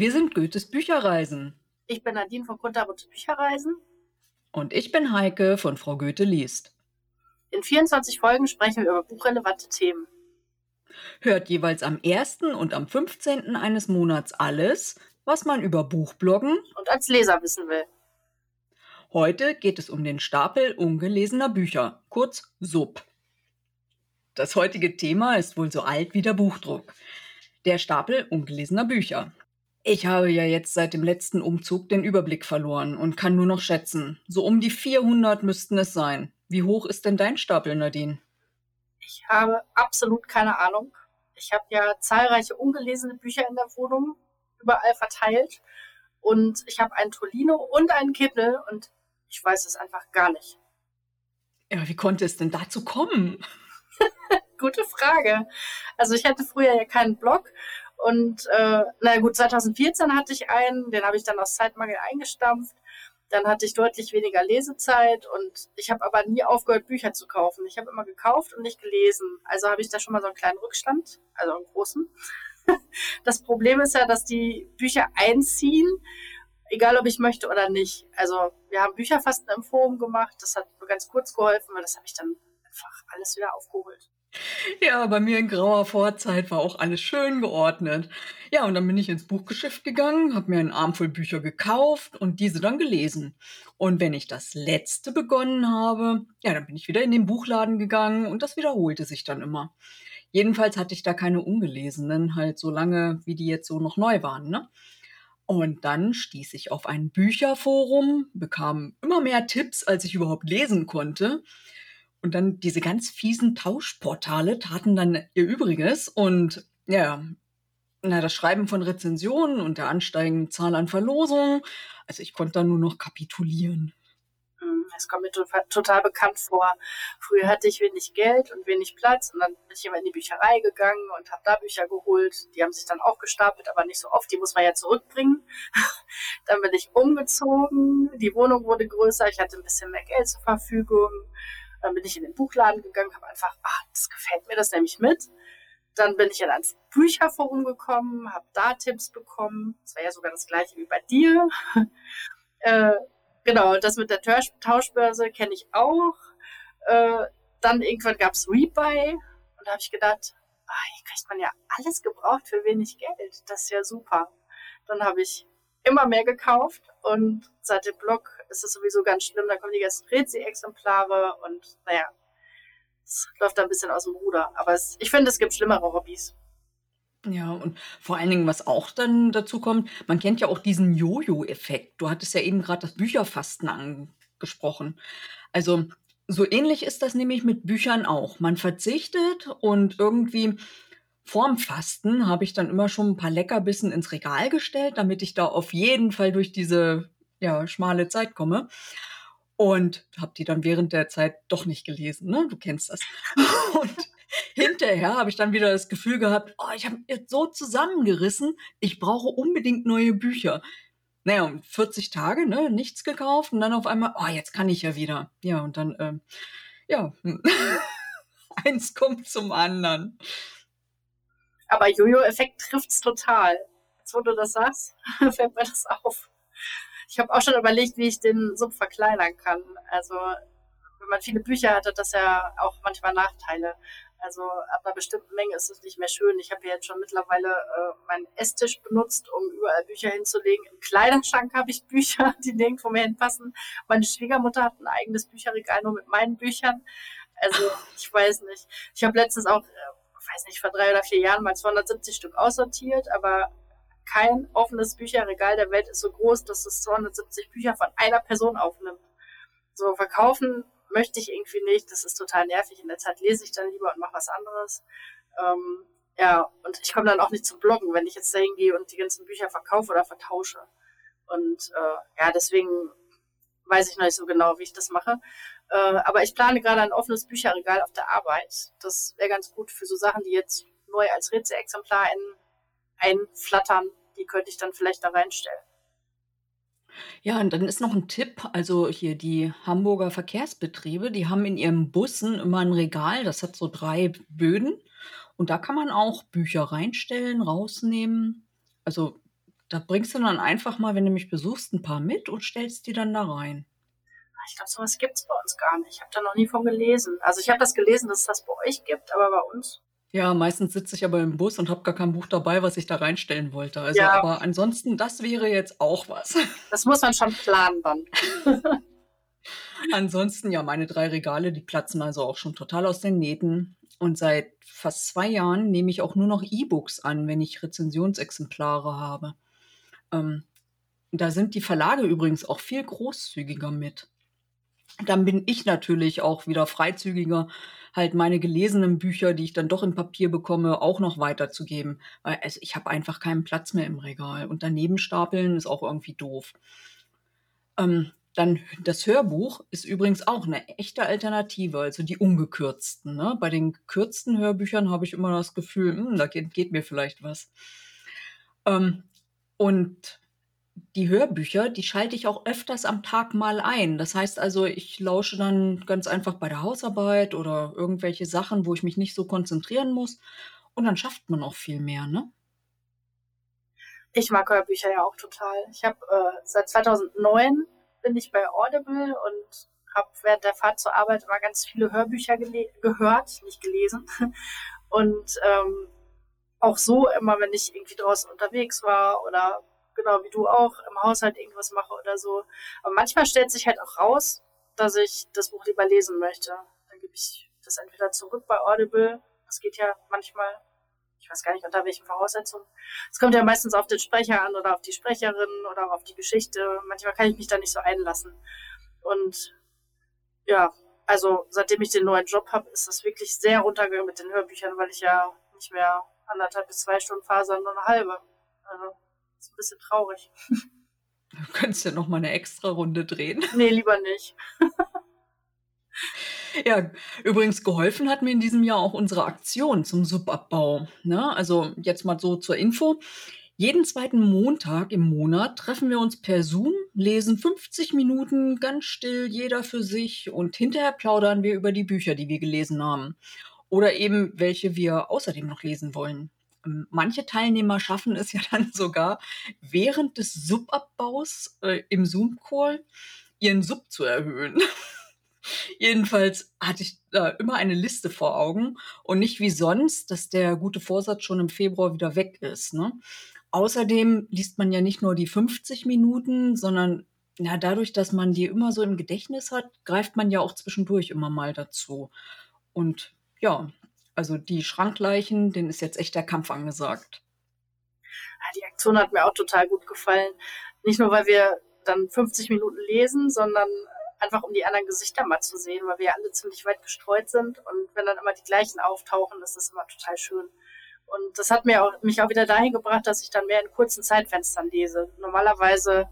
Wir sind Goethes Bücherreisen. Ich bin Nadine von Kunterbutte Bücherreisen. Und ich bin Heike von Frau Goethe liest. In 24 Folgen sprechen wir über buchrelevante Themen. Hört jeweils am 1. und am 15. eines Monats alles, was man über Buchbloggen Und als Leser wissen will. Heute geht es um den Stapel ungelesener Bücher, kurz SUB. Das heutige Thema ist wohl so alt wie der Buchdruck. Der Stapel ungelesener Bücher. Ich habe ja jetzt seit dem letzten Umzug den Überblick verloren und kann nur noch schätzen. So um die 400 müssten es sein. Wie hoch ist denn dein Stapel, Nadine? Ich habe absolut keine Ahnung. Ich habe ja zahlreiche ungelesene Bücher in der Wohnung, überall verteilt. Und ich habe einen Tolino und einen Kindle und ich weiß es einfach gar nicht. Ja, wie konnte es denn dazu kommen? Gute Frage. Also ich hatte früher ja keinen Blog und äh, na gut, 2014 hatte ich einen, den habe ich dann aus Zeitmangel eingestampft. Dann hatte ich deutlich weniger Lesezeit und ich habe aber nie aufgehört, Bücher zu kaufen. Ich habe immer gekauft und nicht gelesen. Also habe ich da schon mal so einen kleinen Rückstand, also einen großen. Das Problem ist ja, dass die Bücher einziehen, egal ob ich möchte oder nicht. Also wir haben Bücherfasten im Forum gemacht, das hat nur ganz kurz geholfen, weil das habe ich dann einfach alles wieder aufgeholt. Ja, bei mir in grauer Vorzeit war auch alles schön geordnet. Ja, und dann bin ich ins Buchgeschäft gegangen, habe mir einen Arm voll Bücher gekauft und diese dann gelesen. Und wenn ich das letzte begonnen habe, ja, dann bin ich wieder in den Buchladen gegangen und das wiederholte sich dann immer. Jedenfalls hatte ich da keine ungelesenen, halt so lange, wie die jetzt so noch neu waren, ne? Und dann stieß ich auf ein Bücherforum, bekam immer mehr Tipps, als ich überhaupt lesen konnte. Und dann diese ganz fiesen Tauschportale taten dann ihr Übriges und ja, na, das Schreiben von Rezensionen und der ansteigenden Zahl an Verlosungen. Also ich konnte dann nur noch kapitulieren. Hm, Es kommt mir total bekannt vor. Früher hatte ich wenig Geld und wenig Platz und dann bin ich immer in die Bücherei gegangen und habe da Bücher geholt. Die haben sich dann auch gestapelt, aber nicht so oft. Die muss man ja zurückbringen. dann bin ich umgezogen. Die Wohnung wurde größer. Ich hatte ein bisschen mehr Geld zur Verfügung. Dann bin ich in den Buchladen gegangen, habe einfach, ach, das gefällt mir, das nehme ich mit. Dann bin ich in ein Bücherforum gekommen, habe da Tipps bekommen. Das war ja sogar das gleiche wie bei dir. äh, genau, das mit der Tausch Tauschbörse kenne ich auch. Äh, dann irgendwann gab es Rebuy und da habe ich gedacht, ah, hier kriegt man ja alles gebraucht für wenig Geld. Das ist ja super. Dann habe ich immer mehr gekauft und seit dem Blog ist es sowieso ganz schlimm. Da kommen die ganzen Rezi-Exemplare und naja, es läuft da ein bisschen aus dem Ruder. Aber es, ich finde, es gibt schlimmere Hobbys. Ja, und vor allen Dingen, was auch dann dazu kommt, man kennt ja auch diesen Jojo-Effekt. Du hattest ja eben gerade das Bücherfasten angesprochen. Also so ähnlich ist das nämlich mit Büchern auch. Man verzichtet und irgendwie vorm Fasten habe ich dann immer schon ein paar Leckerbissen ins Regal gestellt, damit ich da auf jeden Fall durch diese ja, schmale Zeit komme. Und habe die dann während der Zeit doch nicht gelesen, ne? Du kennst das. Und hinterher habe ich dann wieder das Gefühl gehabt, oh, ich habe jetzt so zusammengerissen, ich brauche unbedingt neue Bücher. Naja, um 40 Tage, ne, nichts gekauft und dann auf einmal, oh, jetzt kann ich ja wieder. Ja, und dann, ähm, ja, eins kommt zum anderen. Aber Jojo-Effekt trifft's total. Jetzt, wo du das sagst, fällt mir das auf. Ich habe auch schon überlegt, wie ich den Sub verkleinern kann. Also, wenn man viele Bücher hat, hat das ja auch manchmal Nachteile. Also ab einer bestimmten Menge ist es nicht mehr schön. Ich habe ja jetzt schon mittlerweile äh, meinen Esstisch benutzt, um überall Bücher hinzulegen. Im Kleiderschrank habe ich Bücher, die nirgendwo mehr hinpassen. Meine Schwiegermutter hat ein eigenes Bücherregal nur mit meinen Büchern. Also ich weiß nicht. Ich habe letztens auch, äh, weiß nicht, vor drei oder vier Jahren mal 270 Stück aussortiert, aber kein offenes Bücherregal der Welt ist so groß, dass es 270 Bücher von einer Person aufnimmt. So verkaufen möchte ich irgendwie nicht. Das ist total nervig. In der Zeit lese ich dann lieber und mache was anderes. Ähm, ja, und ich komme dann auch nicht zum Bloggen, wenn ich jetzt dahin gehe und die ganzen Bücher verkaufe oder vertausche. Und äh, ja, deswegen weiß ich noch nicht so genau, wie ich das mache. Äh, aber ich plane gerade ein offenes Bücherregal auf der Arbeit. Das wäre ganz gut für so Sachen, die jetzt neu als Rätselexemplar ein, einflattern. Die könnte ich dann vielleicht da reinstellen. Ja, und dann ist noch ein Tipp, also hier die Hamburger Verkehrsbetriebe, die haben in ihren Bussen immer ein Regal, das hat so drei Böden und da kann man auch Bücher reinstellen, rausnehmen. Also Da bringst du dann einfach mal, wenn du mich besuchst, ein paar mit und stellst die dann da rein. Ich glaube, sowas gibt es bei uns gar nicht. Ich habe da noch nie von gelesen. Also ich habe das gelesen, dass es das bei euch gibt, aber bei uns. Ja, meistens sitze ich aber im Bus und habe gar kein Buch dabei, was ich da reinstellen wollte. Also, ja. aber ansonsten, das wäre jetzt auch was. Das muss man schon planen dann. ansonsten, ja, meine drei Regale, die platzen also auch schon total aus den Nähten. Und seit fast zwei Jahren nehme ich auch nur noch E-Books an, wenn ich Rezensionsexemplare habe. Ähm, da sind die Verlage übrigens auch viel großzügiger mit. Dann bin ich natürlich auch wieder freizügiger, halt meine gelesenen Bücher, die ich dann doch in Papier bekomme, auch noch weiterzugeben. Weil also ich habe einfach keinen Platz mehr im Regal. Und daneben stapeln ist auch irgendwie doof. Ähm, dann das Hörbuch ist übrigens auch eine echte Alternative, also die ungekürzten. Ne? Bei den gekürzten Hörbüchern habe ich immer das Gefühl, hm, da geht, geht, mir vielleicht was. Ähm, und die Hörbücher, die schalte ich auch öfters am Tag mal ein. Das heißt also, ich lausche dann ganz einfach bei der Hausarbeit oder irgendwelche Sachen, wo ich mich nicht so konzentrieren muss. Und dann schafft man auch viel mehr, ne? Ich mag Hörbücher ja auch total. Ich habe äh, seit 2009 bin ich bei Audible und habe während der Fahrt zur Arbeit immer ganz viele Hörbücher gehört, nicht gelesen. Und ähm, auch so immer, wenn ich irgendwie draußen unterwegs war oder genau wie du auch, im Haushalt irgendwas mache oder so. Aber manchmal stellt sich halt auch raus, dass ich das Buch lieber lesen möchte. Dann gebe ich das entweder zurück bei Audible. Das geht ja manchmal, ich weiß gar nicht unter welchen Voraussetzungen. Es kommt ja meistens auf den Sprecher an oder auf die Sprecherin oder auf die Geschichte. Manchmal kann ich mich da nicht so einlassen. Und ja, also seitdem ich den neuen Job habe, ist das wirklich sehr runtergegangen mit den Hörbüchern, weil ich ja nicht mehr anderthalb bis zwei Stunden fahre, sondern eine halbe. Also ist ein bisschen traurig. Du könntest ja noch mal eine extra Runde drehen. Nee, lieber nicht. Ja, übrigens geholfen hat mir in diesem Jahr auch unsere Aktion zum Subabbau. Ne? Also jetzt mal so zur Info. Jeden zweiten Montag im Monat treffen wir uns per Zoom, lesen 50 Minuten ganz still, jeder für sich und hinterher plaudern wir über die Bücher, die wir gelesen haben. Oder eben welche wir außerdem noch lesen wollen. Ähm, manche Teilnehmer schaffen es ja dann sogar, während des Subabbaus äh, im Zoom-Call ihren Sub zu erhöhen. Jedenfalls hatte ich da immer eine Liste vor Augen und nicht wie sonst, dass der gute Vorsatz schon im Februar wieder weg ist. Ne? Außerdem liest man ja nicht nur die 50 Minuten, sondern ja, dadurch, dass man die immer so im Gedächtnis hat, greift man ja auch zwischendurch immer mal dazu. Und ja, also die Schrankleichen, denen ist jetzt echt der Kampf angesagt. Die Aktion hat mir auch total gut gefallen. Nicht nur, weil wir dann 50 Minuten lesen, sondern einfach um die anderen Gesichter mal zu sehen, weil wir ja alle ziemlich weit gestreut sind. Und wenn dann immer die gleichen auftauchen, ist das immer total schön. Und das hat mir auch, mich auch wieder dahin gebracht, dass ich dann mehr in kurzen Zeitfenstern lese. Normalerweise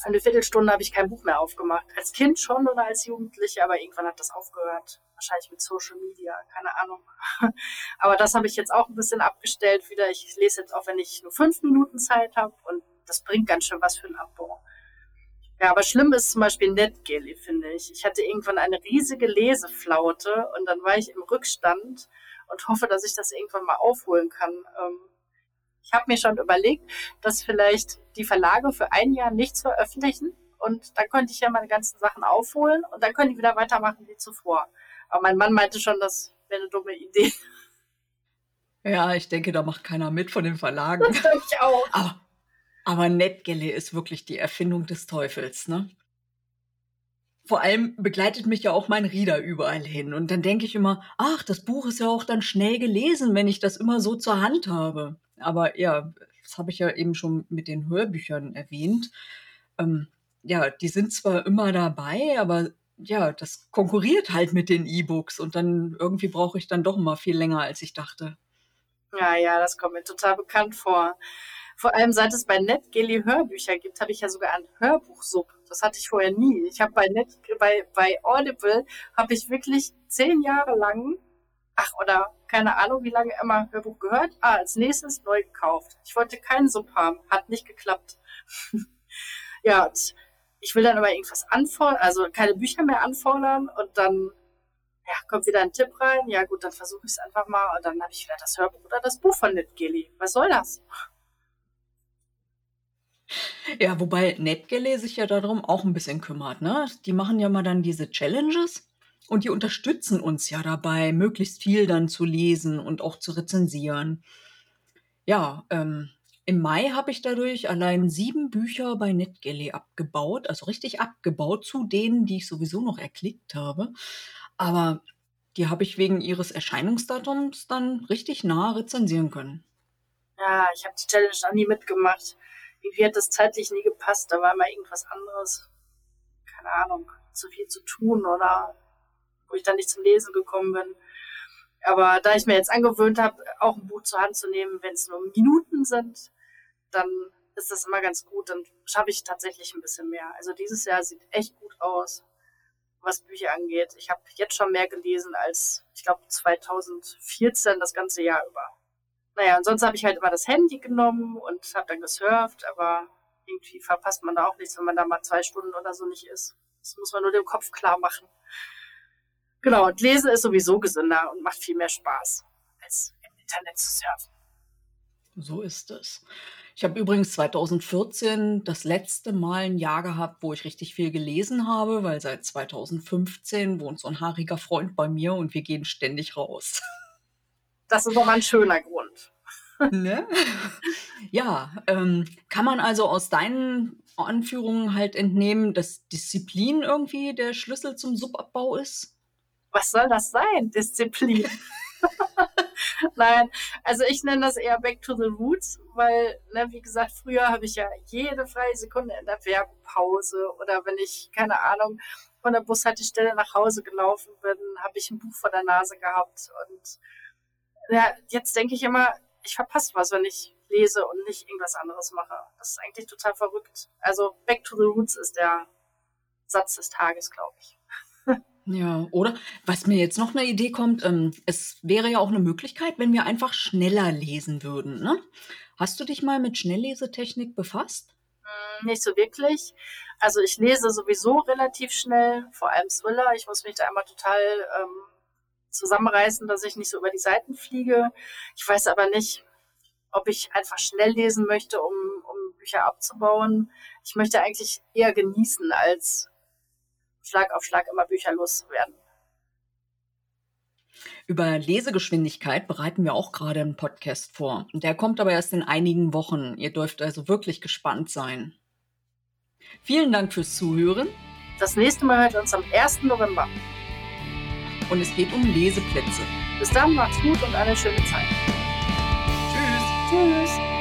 für eine Viertelstunde habe ich kein Buch mehr aufgemacht. Als Kind schon oder als Jugendliche, aber irgendwann hat das aufgehört. Wahrscheinlich mit Social Media, keine Ahnung. Aber das habe ich jetzt auch ein bisschen abgestellt wieder. Ich lese jetzt auch, wenn ich nur fünf Minuten Zeit habe und das bringt ganz schön was für einen Abbau. Ja, aber schlimm ist zum Beispiel NetGeli, finde ich. Ich hatte irgendwann eine riesige Leseflaute und dann war ich im Rückstand und hoffe, dass ich das irgendwann mal aufholen kann. Ähm, ich habe mir schon überlegt, dass vielleicht die Verlage für ein Jahr nichts veröffentlichen und dann könnte ich ja meine ganzen Sachen aufholen und dann können die wieder weitermachen wie zuvor. Aber mein Mann meinte schon, das wäre eine dumme Idee. Ja, ich denke, da macht keiner mit von den Verlagen. Das glaube ich auch. Aber, aber NetGalley ist wirklich die Erfindung des Teufels, ne? Vor allem begleitet mich ja auch mein Reader überall hin. Und dann denke ich immer, ach, das Buch ist ja auch dann schnell gelesen, wenn ich das immer so zur Hand habe. Aber ja, das habe ich ja eben schon mit den Hörbüchern erwähnt. Ähm, ja, die sind zwar immer dabei, aber ja, das konkurriert halt mit den E-Books und dann irgendwie brauche ich dann doch immer viel länger, als ich dachte. Ja, ja, das kommt mir total bekannt vor. Vor allem seit es bei NetGeli Hörbücher gibt, habe ich ja sogar ein Hörbuchsub. Das hatte ich vorher nie. Ich habe bei Net, bei, bei Audible habe ich wirklich zehn Jahre lang, ach oder keine Ahnung, wie lange immer Hörbuch gehört. Ah, als nächstes neu gekauft. Ich wollte keinen Sub haben, hat nicht geklappt. ja, ich will dann aber irgendwas anfordern, also keine Bücher mehr anfordern und dann ja, kommt wieder ein Tipp rein. Ja gut, dann versuche ich es einfach mal und dann habe ich wieder das Hörbuch oder das Buch von NetGeli. Was soll das? Ja, wobei NetGalley sich ja darum auch ein bisschen kümmert, ne? Die machen ja mal dann diese Challenges und die unterstützen uns ja dabei, möglichst viel dann zu lesen und auch zu rezensieren. Ja, ähm, im Mai habe ich dadurch allein sieben Bücher bei NetGalley abgebaut, also richtig abgebaut zu denen, die ich sowieso noch erklickt habe. Aber die habe ich wegen ihres Erscheinungsdatums dann richtig nah rezensieren können. Ja, ich habe die Challenge noch nie mitgemacht. Irgendwie hat das zeitlich nie gepasst. Da war immer irgendwas anderes. Keine Ahnung, zu viel zu tun oder wo ich dann nicht zum Lesen gekommen bin. Aber da ich mir jetzt angewöhnt habe, auch ein Buch zur Hand zu nehmen, wenn es nur Minuten sind, dann ist das immer ganz gut. Dann schaffe ich tatsächlich ein bisschen mehr. Also dieses Jahr sieht echt gut aus, was Bücher angeht. Ich habe jetzt schon mehr gelesen als, ich glaube, 2014 das ganze Jahr über. Naja, und sonst habe ich halt immer das Handy genommen und habe dann gesurft, aber irgendwie verpasst man da auch nichts, wenn man da mal zwei Stunden oder so nicht ist. Das muss man nur dem Kopf klar machen. Genau, und Lesen ist sowieso gesünder und macht viel mehr Spaß, als im Internet zu surfen. So ist es. Ich habe übrigens 2014 das letzte Mal ein Jahr gehabt, wo ich richtig viel gelesen habe, weil seit 2015 wohnt so ein haariger Freund bei mir und wir gehen ständig raus. Das ist doch ein schöner Grund. Ne? Ja, ähm, kann man also aus deinen Anführungen halt entnehmen, dass Disziplin irgendwie der Schlüssel zum Subabbau ist? Was soll das sein, Disziplin? Nein, also ich nenne das eher Back to the Roots, weil, ne, wie gesagt, früher habe ich ja jede freie Sekunde in der Werbepause oder wenn ich, keine Ahnung, von der Bushaltestelle nach Hause gelaufen bin, habe ich ein Buch vor der Nase gehabt. Und ja, jetzt denke ich immer, ich verpasse was, wenn ich lese und nicht irgendwas anderes mache. Das ist eigentlich total verrückt. Also Back to the Roots ist der Satz des Tages, glaube ich. Ja, oder was mir jetzt noch eine Idee kommt, ähm, es wäre ja auch eine Möglichkeit, wenn wir einfach schneller lesen würden, ne? Hast du dich mal mit Schnelllesetechnik befasst? Hm, nicht so wirklich. Also ich lese sowieso relativ schnell, vor allem Thriller. Ich muss mich da immer total ähm, zusammenreißen, dass ich nicht so über die Seiten fliege. Ich weiß aber nicht, ob ich einfach schnell lesen möchte, um, um Bücher abzubauen. Ich möchte eigentlich eher genießen, als Schlag auf Schlag immer Bücher loszuwerden. Über Lesegeschwindigkeit bereiten wir auch gerade einen Podcast vor. Der kommt aber erst in einigen Wochen. Ihr dürft also wirklich gespannt sein. Vielen Dank fürs Zuhören. Das nächste Mal hört uns am 1. November. Und es geht um Leseplätze. Bis dann, macht's gut und eine schöne Zeit. Tschüss. Tschüss.